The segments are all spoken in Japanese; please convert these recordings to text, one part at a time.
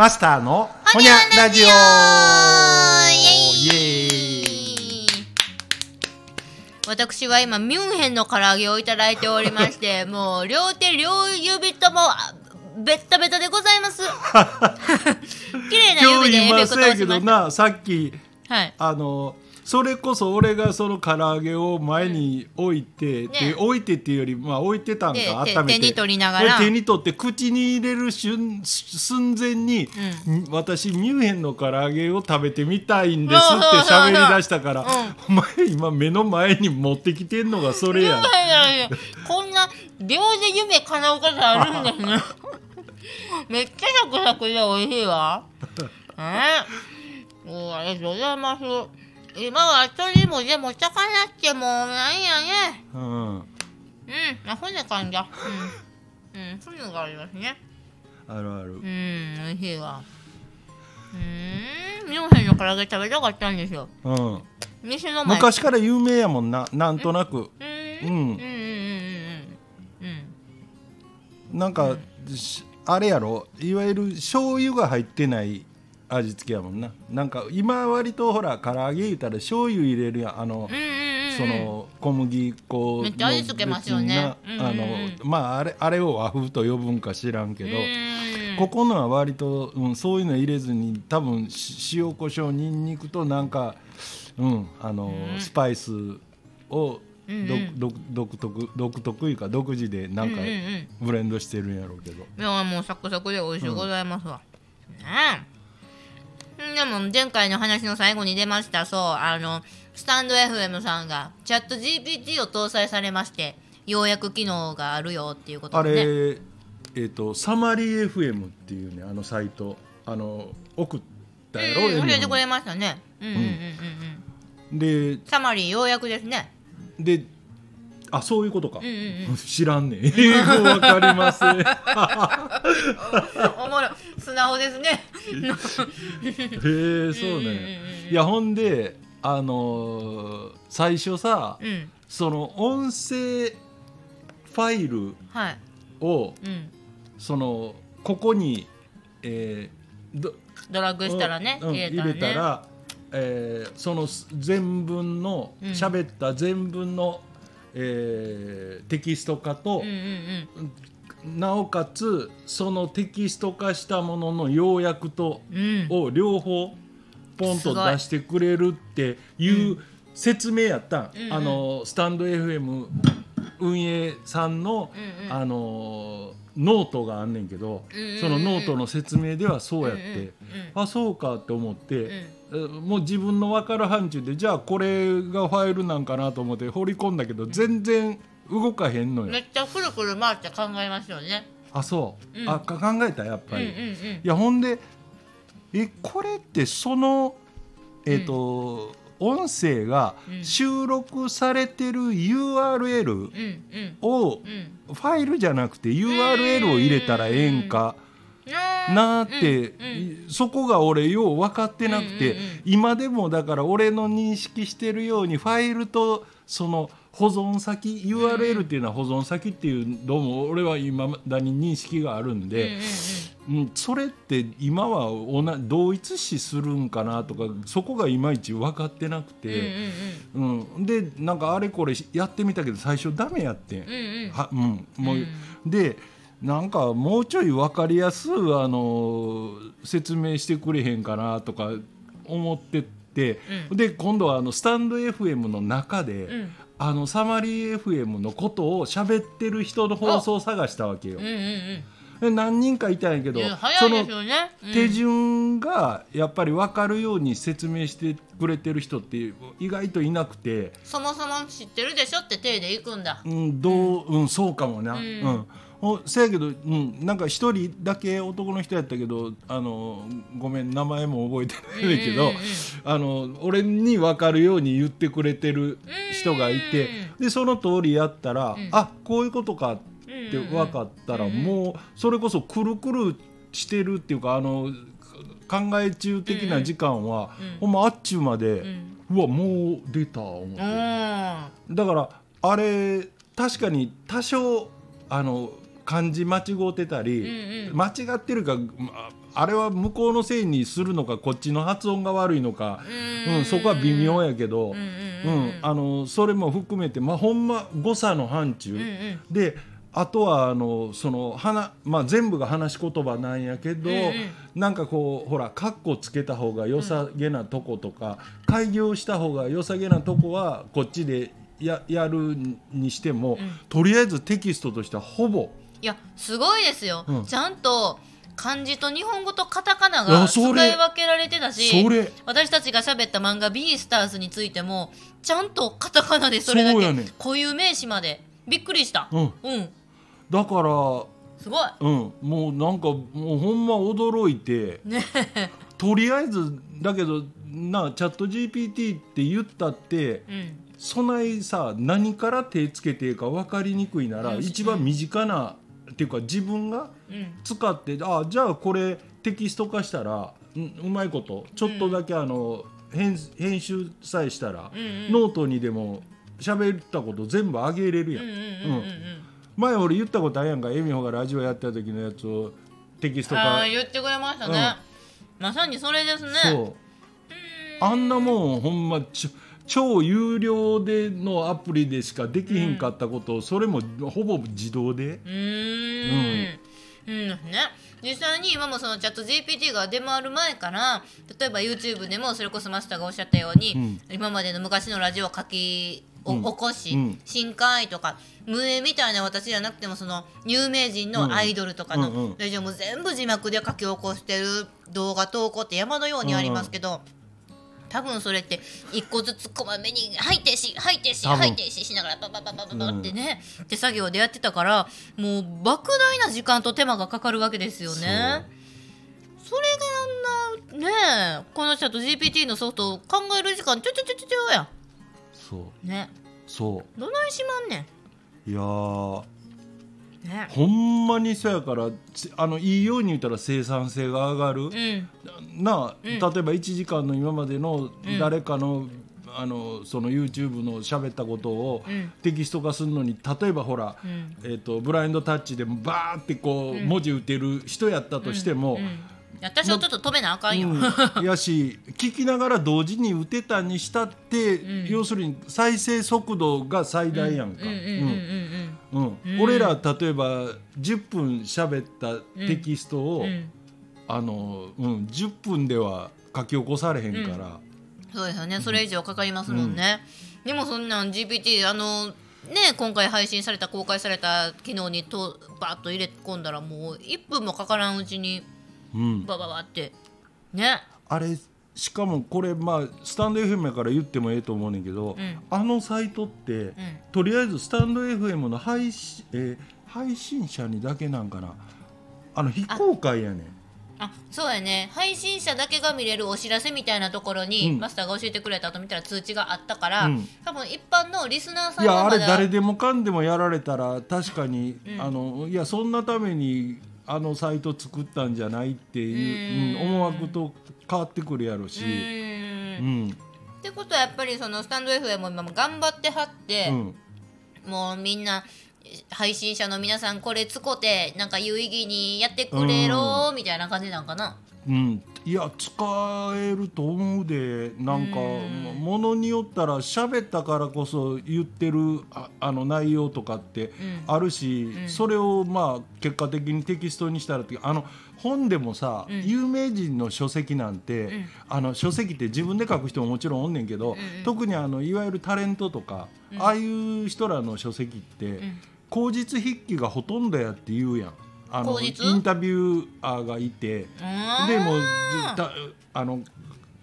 マスターのほにゃラジオ私は今ミュンヘンの唐揚げをいただいておりまして もう両手両指ともあベッタベタでございます。綺麗な今指でエフェクトをしました。さっきはい。あのそれこそ俺がその唐揚げを前に置いて、ね。で置いてっていうよりまあ置いてたんでか温めて。手手に取りながら。で手に取って口に入れる瞬寸前に、私ミュンヘンの唐揚げを食べてみたいんですって喋り出したから、お前今目の前に持ってきてんのがそれやん。こんな秒で夢叶うことあるんですねめっちゃサクサクで美味しいわ。えー、おありがとうございます今は鳥もでも魚ってもうなんやね。うん。うんあ骨かんじゃ。うん。うん骨がありますね。あるある。うん美味しいわ。うんミュンヘンの唐揚げ食べたかったんですよ。うん。店の前。昔から有名やもんな。なんとなく。うん。ううんんうんうんうんうんうん。なんか、しあれやろ？いわゆる醤油が入ってない味付けやもんな。なんか今割とほら唐揚げ言うたら醤油入れるやん。あの、うんうんうんうん。その小麦粉のめっちゃ味付けますよね。うんうんうん。あのまああれあれを和風と呼ぶんか知らんけど、うん。ここのは割と、うん、そういうの入れずに多分し塩コショウにんにくとなんか、うんあのうん。スパイスを独独特独特いうか独自でなんかうんうんうん。ブレンドしてるんやろうけど。いやもうサクサクで美味しゅうございますわ、ねえでも前回の話の最後に出ましたそうあのスタンド FM さんがチャット GPT を搭載されましてようやく機能があるよっていうことあでね。れ、えっ、とサマリー FM っていうねあのサイトあの送ったやろ、うん、教えてくエれましたね。うんうんうんうん。でサマリーようやくですね。であそういうことか、うんうんうん。知らんねん。英語わかりません。へ おもろい素直ですね。えそうね、いやほんであのー最初さ、うん。その音声ファイルはい。をうん。そのここに、えーどドラッグしたらね、うん入れたらね。えーその全文のうん。喋った全文の、えーテキスト化とうん、うんなおかつそのテキスト化したものの要約とを両方ポンと出してくれるっていう説明やったん、うんうん。あのスタンド FM 運営さんの、うんうん。あのノートがあんねんけど、うんうんうんそのノートの説明ではそうやって、うんうんあそうかって思って、うん。えもう自分の分かる範疇でじゃあこれがファイルなんかなと思って放り込んだけど全然動かへんのよ。めっちゃくるくる回って考えますよね。あそう、うん。あか考えたやっぱり。うんうんうん。いやほんでえこれってそのえっ、と、音声がうん。収録されてる URL うんうん。をうん。ファイルじゃなくて URL を入れたらええんかなーって、うん。そこが俺よう分かってなくて、うんうんうん。今でもだから俺の認識してるようにファイルとその保存先 URL っていうのは保存先っていうどうも俺は今だに認識があるんで。うんそれって今はおな同一視するんかなとかそこがいまいち分かってなくうんて、うんでなんかあれこれやってみたけど最初ダメやってん、うんはうん。もううん。でなんかもうちょい分かりやすあの説明してくれへんかなとか思ってて、うん。で今度はあのスタンド FM の中で、うんあのサマリー FM のことを喋ってる人の放送を探したわけようん。うんうんで何人かいたんやけどいや早そのいですよね。うん手順がやっぱり分かるように説明してくれてる人って意外といなくて、そもそも知ってるでしょって手で行くんだ。うん、どう、うん、そうかもな、ううんんおせやけど、うん、なんか一人だけ男の人やったけどあのごめん名前も覚えてないけど、うんうんうん。あの俺に分かるように言ってくれてる人がいて、でその通りやったら、ん。あこういうことかって分かったら、もうそれこそくるくるしてるっていうかあの考え中的な時間は、うん。ほんまあっちゅうまで、うん。うわもう出た思って、うん。だからあれ確かに多少あの漢字間違うてたり、うんうん。間違ってるかまああれは向こうのせいにするのかこっちの発音が悪いのか、うん。うん、そこは微妙やけど、うんうんうんあのそれも含めて、まあ、ほんま誤差の範疇、うんうん。であとはあのその話、まあ、全部が話し言葉なんやけど、うんうん。なんかこうほらカッコつけた方が良さげなとことか、開業した方が良さげなとこはこっちでややるにしても、とりあえずテキストとしてはほぼいやすごいですよ、うん。ちゃんと漢字と日本語とカタカナいが使い分けられてたし私たちが喋った漫画「ビースターズ」についてもちゃんとカタカナでそれだけ固有名詞まで。びっくりした。うん。うん。だからすごい。うん、もうなんかもうほんま驚いて、ね。とりあえずだけどなチャット GPT って言ったってうん。そないさ何から手つけていいか分かりにくいなら、うん一番身近なっていうか自分がうん。使ってあじゃあこれテキスト化したらうんうまいことちょっとだけあの、編編集さえしたら、うんうん。ノートにでも喋ったこと全部あげれるやん。うんうんうんうんうん。前俺言ったことあるやんかエミホがラジオやった時のやつをテキスト化。言ってくれましたね、まさにそれですね。そう。あんなもんほんまちょ超有料でのアプリでしかできひんかったことを、それもほぼ自動で？うーん。うん。ね。実際に今もそのチャット GPT が出回る前から例えば YouTube でもそれこそマスターがおっしゃったように、うん。今までの昔のラジオを書きおうん。起こし、うん。新海とか無縁みたいな私じゃなくてもその有名人のアイドルとかうんうんうん。のラジオも全部字幕で書き起こしてる動画投稿って山のようにありますけど。多分それって一個ずつこまめに吐いてし吐いてし多分吐いてししながらババババババってね、手作業でやってたからもう莫大な時間と手間がかかるわけですよね。それがあんなねこのチャット GPT のソフトを考える時間ちょちょちょちょちょやそうねそどないしまんねういやね。ほんまにそうやからつあのいいように言ったら生産性が上がる、うん。なあ、うん。例えば1時間の今までのうん。誰かの,、あのその YouTube の喋ったことをうん。テキスト化するのに例えばほら、うん。えー、とブラインドタッチでもバーってこう、うん。文字打てる人やったとしても、うん。私はちょっと止めなあかんよ、うん。やし聞きながら同時に打てたにしたって、うん。要するに再生速度が最大やんか。うん。俺ら例えば10分喋ったテキストを、うん。うんあのうん、10分では書き起こされへんから、そうですよね。それ以上かかりますもんね、でもそんなん GPT あのね今回配信された公開された機能にとバッと入れ込んだらもう1分もかからんうちにうん。バババって。ね。あれしかもこれまあスタンド FM やから言ってもええと思うねんけど、うん。あのサイトって、うん。とりあえずスタンド FM の配信,、えー配信者にだけなんかな。あの非公開やねん。あそうやね。配信者だけが見れるお知らせみたいなところに、うん。マスターが教えてくれた後見たら通知があったから、うん。多分一般のリスナーさいやあれ誰でもかんでもやられたら確かに、うん。あのいやそんなためにあのサイト作ったんじゃないっていう、うん。うん思惑と変わってくるやろし、うん。ん。ってことはやっぱりそのスタンド FM も今も頑張ってはって、うん。もうみんな配信者の皆さんこれ使ってなんか有意義にやってくれろみたいな感じなんかな？うん、いや使えると思うで。なんかうん。ものによったら喋ったからこそ言ってるああの内容とかってうん。あるし、うん。それをまあ結果的にテキストにしたらってあの本でもさ、うん。有名人の書籍なんて、うん。あの書籍って自分で書く人ももちろんおんねんけど、特にあのいわゆるタレントとか、うん。ああいう人らの書籍って、うん。口実筆記がほとんどやって言うやん。あのインタビュアーがいて。うん。でもうだあの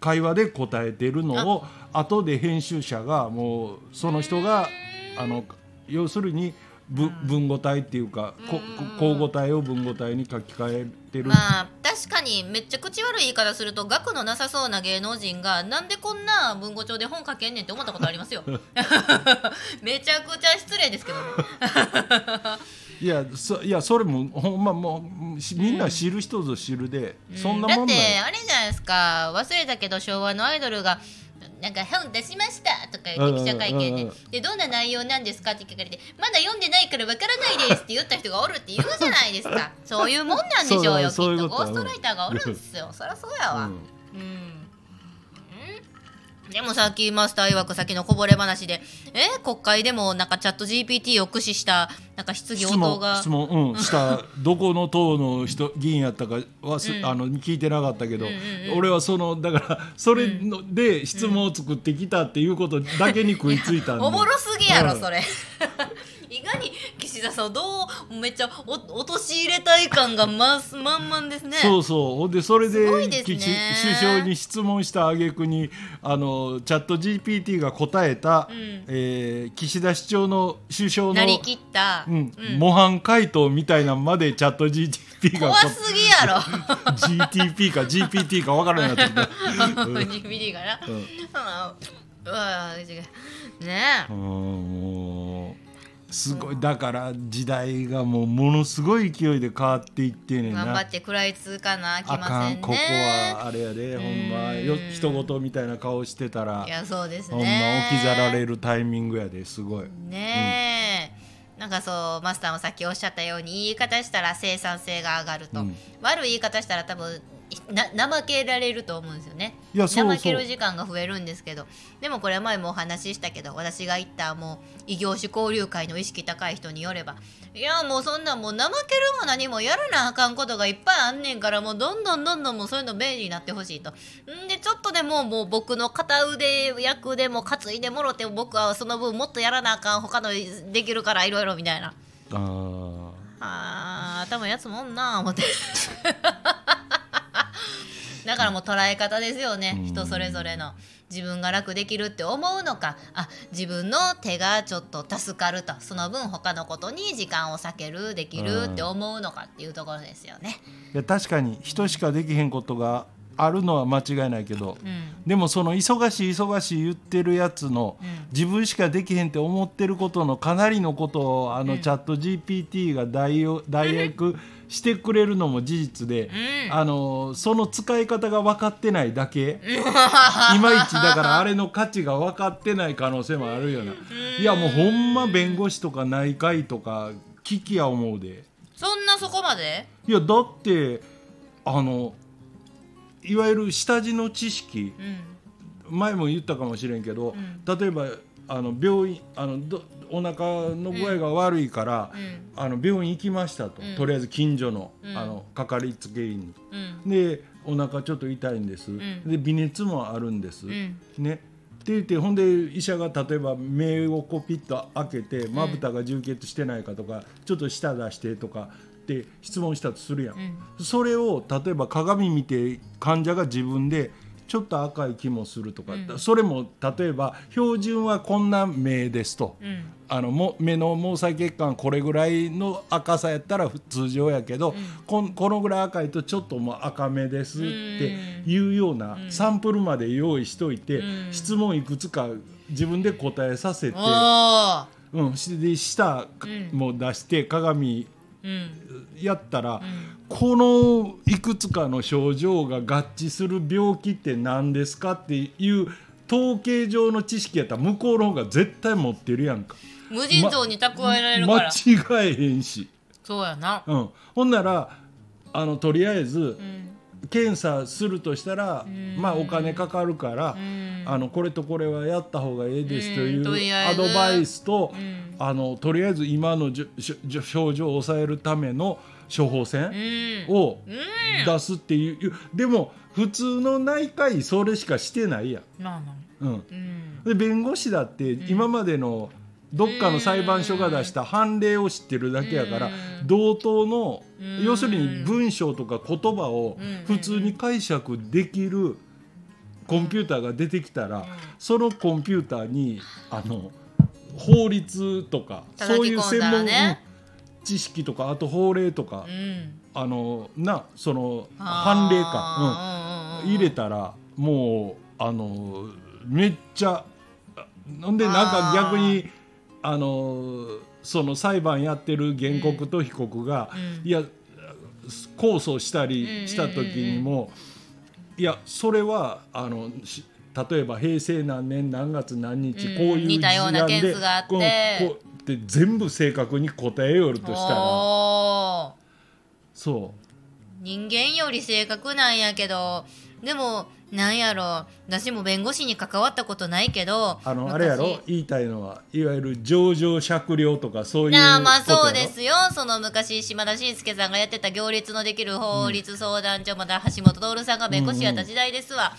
会話で答えてるのを後で編集者がもうその人があの要するにぶ文語体っていうかこ口語体を文語体に書き換えてる、まあ確かにめっちゃ口悪い言い方すると学のなさそうな芸能人がなんでこんな文語帳で本書けんねんって思ったことありますよ。めちゃくちゃ失礼ですけどね いやそいやそれもほんまもうしみんな知る人ぞ知るで、そんなもんだって。あれじゃないですか。忘れたけど昭和のアイドルがなんか本出しましたとか言って記者会見で。うんうんうんでどんな内容なんですかって聞かれてまだ読んでないからわからないですって言った人がおるって言うじゃないですか。そういうもんなんでしょうよ きっと。ゴーストライターがおるんですよ。そりゃそうやわ。うん。うんでもさっきマスター曰く先のこぼれ話でえ国会でもなんかチャット GPT を駆使したなんか質疑応答質問が。質問うんしたどこの党の人議員やったかはす、うん。あの聞いてなかったけど、うんうんうん。俺はそのだからそれの、で質問を作ってきたっていうことだけに食いついたんで。おもろすぎやろうん。それいかに岸田さんをどうめっちゃお陥れたい感がます満々ですね。そうそう。ほんでそれですね。首相に質問した挙句にあのチャット GPT が答えた、うん。えー岸田市長の首相のなりきった、うんうん。模範回答みたいなんまでチャット GTP が怖すぎやろ。GTP か GPT か分からなくなって。きた。DVD かな、うん。うわ違う。ねえすごいだから時代がもうものすごい勢いで変わっていってんねんな。頑張って食らいつかなきあませんね。かんここはあれやでほんまうんよ人事みたいな顔してたらいやそうですほんまね置き去られるタイミングやですごい。ねえ、なんかそうマスターもさっきおっしゃったように言い方したら生産性が上がると、うん。悪い言い方したら多分な怠けられると思うんですよね。いやそう怠ける時間が増えるんですけど。でもこれは前もお話ししたけど私が言ったもう異業種交流会の意識高い人によればいやもうそんなんもう怠けるも何もやらなあかんことがいっぱいあんねんからもうどんどんどんどんもうそういうの便利になってほしいと。んでちょっとでももう僕の片腕役でも担いでもろて僕はその分もっとやらなあかん他のできるからいろいろみたいな。あー。あー頭やつもんな思ってだからもう捉え方ですよね。うん。人それぞれの。自分が楽できるって思うのか。あ自分の手がちょっと助かると。その分他のことに時間を避けるできるって思うのかっていうところですよね。いや確かに人しかできへんことがあるのは間違いないけど、うん。でもその忙しい忙しい言ってるやつの、うん。自分しかできへんって思ってることのかなりのことをあの、うん。チャット GPT が 代役してくれるのも事実で、うん。あのその使い方が分かってないだけ、いまいちだからあれの価値が分かってない可能性もあるよな、いやもうほんま弁護士とか内科医とか危機や思うで。そんなそこまで？いやだってあのいわゆる下地の知識、うん。前も言ったかもしれんけど、うん。例えばあの病院あのどお腹の具合が悪いから、うん。あの病院行きましたと、うん。とりあえず近所の,、うん。あのかかりつけ医に。うん。でお腹ちょっと痛いんです、ん。で微熱もあるんです、うん。ね。って言ってほんで医者が例えば目をこうピッと開けてまぶたが充血してないかとか、ちょっと舌出してとかって質問したとするやん、うん。それを例えば鏡見て患者が自分でちょっと赤い気もするとか、うん。それも例えば標準はこんな目ですと。うん。あのも目の毛細血管これぐらいの赤さやったら通常やけど、こんこのぐらい赤いとちょっともう赤目ですっていうようなサンプルまで用意しといて、うん。質問いくつか自分で答えさせて、うん、しで舌うん。も出して鏡うんやったら、うん。このいくつかの症状が合致する病気って何ですかっていう統計上の知識やったら向こうの方が絶対持ってるやんか。無尽蔵に蓄えられるから、間違えへんし、そうやな。うん、ほんならあのとりあえずうん検査するとしたら、ん。まあお金かかるから、うん。あのこれとこれはやった方がいいですというアドバイスと、うん。あのとりあえず今のじょしょ症状を抑えるための処方箋うん。をうん。出すっていう、でも普通の内科医それしかしてないやうん。うん。で弁護士だって今までのどっかの裁判所が出した判例を知ってるだけやからうん。同等のうん。要するに文章とか言葉をうん。普通に解釈できるコンピューターが出てきたらそのコンピューターにあの法律とかそういう専門うん知識とかあと法令とかうん。あのなその判例か。か入れたらもうあのめっちゃほんでなんか逆にあのその裁判やってる原告と被告が、うんいや控訴したりした時にも、いやそれはあのし例えば平成何年何月何日、うんこういう似たような件数があって。で全部正確に答えよるとしたら。そ人間より正確なんやけどでもなんやろ私も弁護士に関わったことないけどうあのあれやろ？昔。言いたいのはいわゆる上場酌量とかそういういやまあそうですよ。その昔島田紳介さんがやってた行列のできる法律相談所、また橋本徹さんが弁護士やった時代ですわ、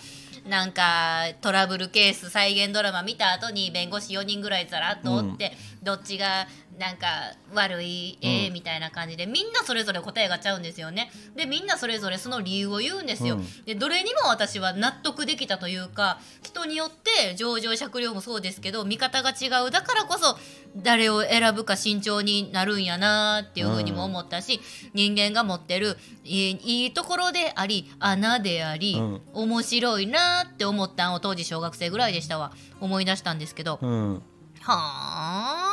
なんかトラブルケース再現ドラマ見た後に弁護士4人ぐらいざらっとおって、どっちがなんか悪いええみたいな感じでみんなそれぞれ答えがちゃうんですよね。でみんなそれぞれその理由を言うんですよ、うん。でどれにも私は納得できたというか人によって上場酌量もそうですけど見方が違うだからこそ誰を選ぶか慎重になるんやなっていうふうにも思ったし、人間が持ってるいいいいところであり穴であり、うん。面白いなって思ったんを当時小学生ぐらいでしたわ。思い出したんですけど、うん。はあ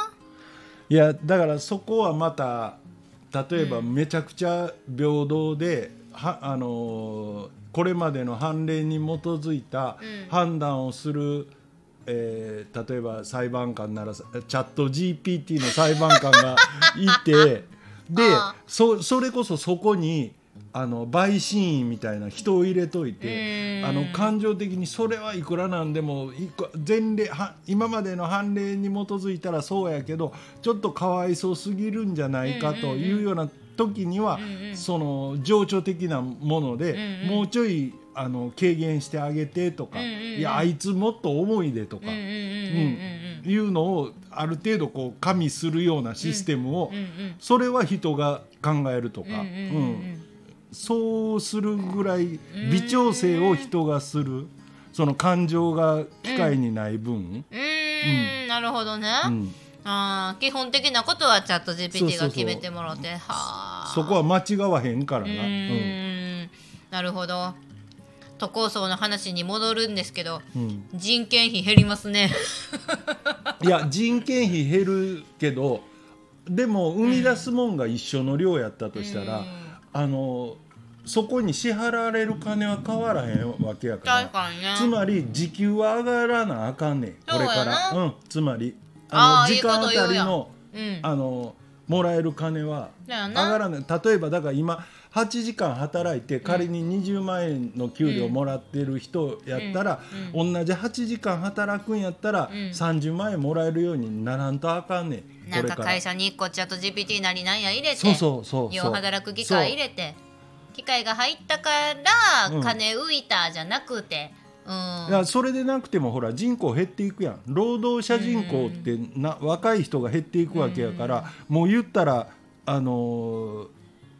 いやだからそこはまた例えばめちゃくちゃ平等で、はあのーこれまでの判例に基づいたうん。判断をする、えー例えば裁判官ならチャット GPT の裁判官がいて でそそれこそそこにあの陪審員みたいな人を入れといてうんあの感情的にそれはいくらなんでも前例は今までの判例に基づいたらそうやけどちょっとかわいそうすぎるんじゃないかというような時には、その情緒的なもので、もうちょいあの軽減してあげてとか、いやあいつもっと重いでとか、うんいうのをある程度こう加味するようなシステムを、それは人が考えるとか、うんそうするぐらい微調整を人がする。その感情が機械にない分、うーん。なるほどね、うん。あー基本的なことはチャット GPT が決めてもらって。はあそこは間違わへんからうな。うん。なるほど。都構想の話に戻るんですけどうん。人件費減りますね。いや人件費減るけどでも生み出すもんが一緒の量やったとしたら、うん。あのそこに支払われる金は変わらへんわけやから。つまり時給は上がらなあかんねんこれから、なうん、つまりあー時間あたりのうん。あのもらえる金は上がらない。例えばだから今8時間働いて仮に20万円の給料もらってる人やったら、同じ8時間働くんやったら、うん。30万円もらえるようにならんとあかんねん。なんこれから。か会社に1個チャット GPT なりなんや入れて。そうそうそうそう。よう働く機械入れて機械が入ったからうん。金浮いたじゃなくて。うん。いやそれでなくてもほら人口減っていくやん。労働者人口ってな、若い人が減っていくわけやから、もう言ったらあのー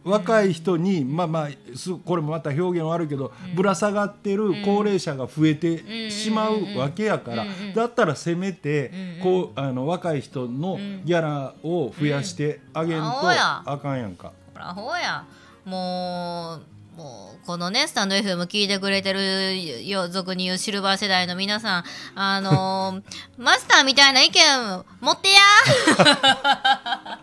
若い人に、まあまあすこれもまた表現悪いけど、ぶら下がってる高齢者が増えてしまうわけやから、うん。うん。だったらせめて、うん。こうあの若い人のギャラを増やしてあげんとあかんやんか。ほらほうやもうもうこのねスタンド FM 聞いてくれてるよ俗に言うシルバー世代の皆さんあのー マスターみたいな意見持ってや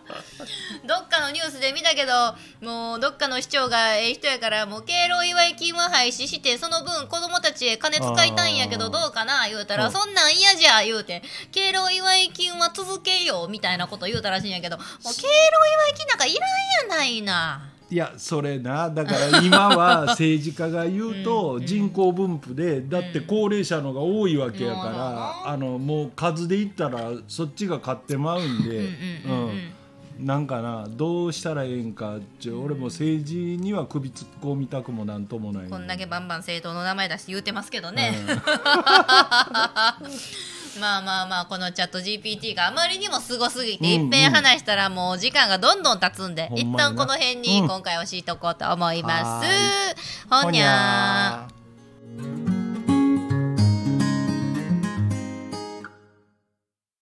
どっかのニュースで見たけどもうどっかの市長がええ人やからもう敬老祝い金は廃止してその分子供たちへ金使いたいんやけどどうかな？言うたらう。んそんなん嫌じゃ言うて敬老祝い金は続けようみたいなこと言うたらしいんやけどもう敬老祝い金なんかいらんやないな。いやそれな。だから今は政治家が言うと人口分布でだって高齢者のが多いわけやからあのもう数で言ったらそっちが勝ってまうんでうんなんかなどうしたらええんかちょ俺も政治には首突っ込みたくもなんともないこんだけバンバン政党の名前出して言うてますけどね、うん まあまあまあこのチャット GPT があまりにもすごすぎて、うんうんいっぺん話したらもう時間がどんどん経つんで、ほん一旦この辺にうん今回教えておこうと思います。はほんにゃー。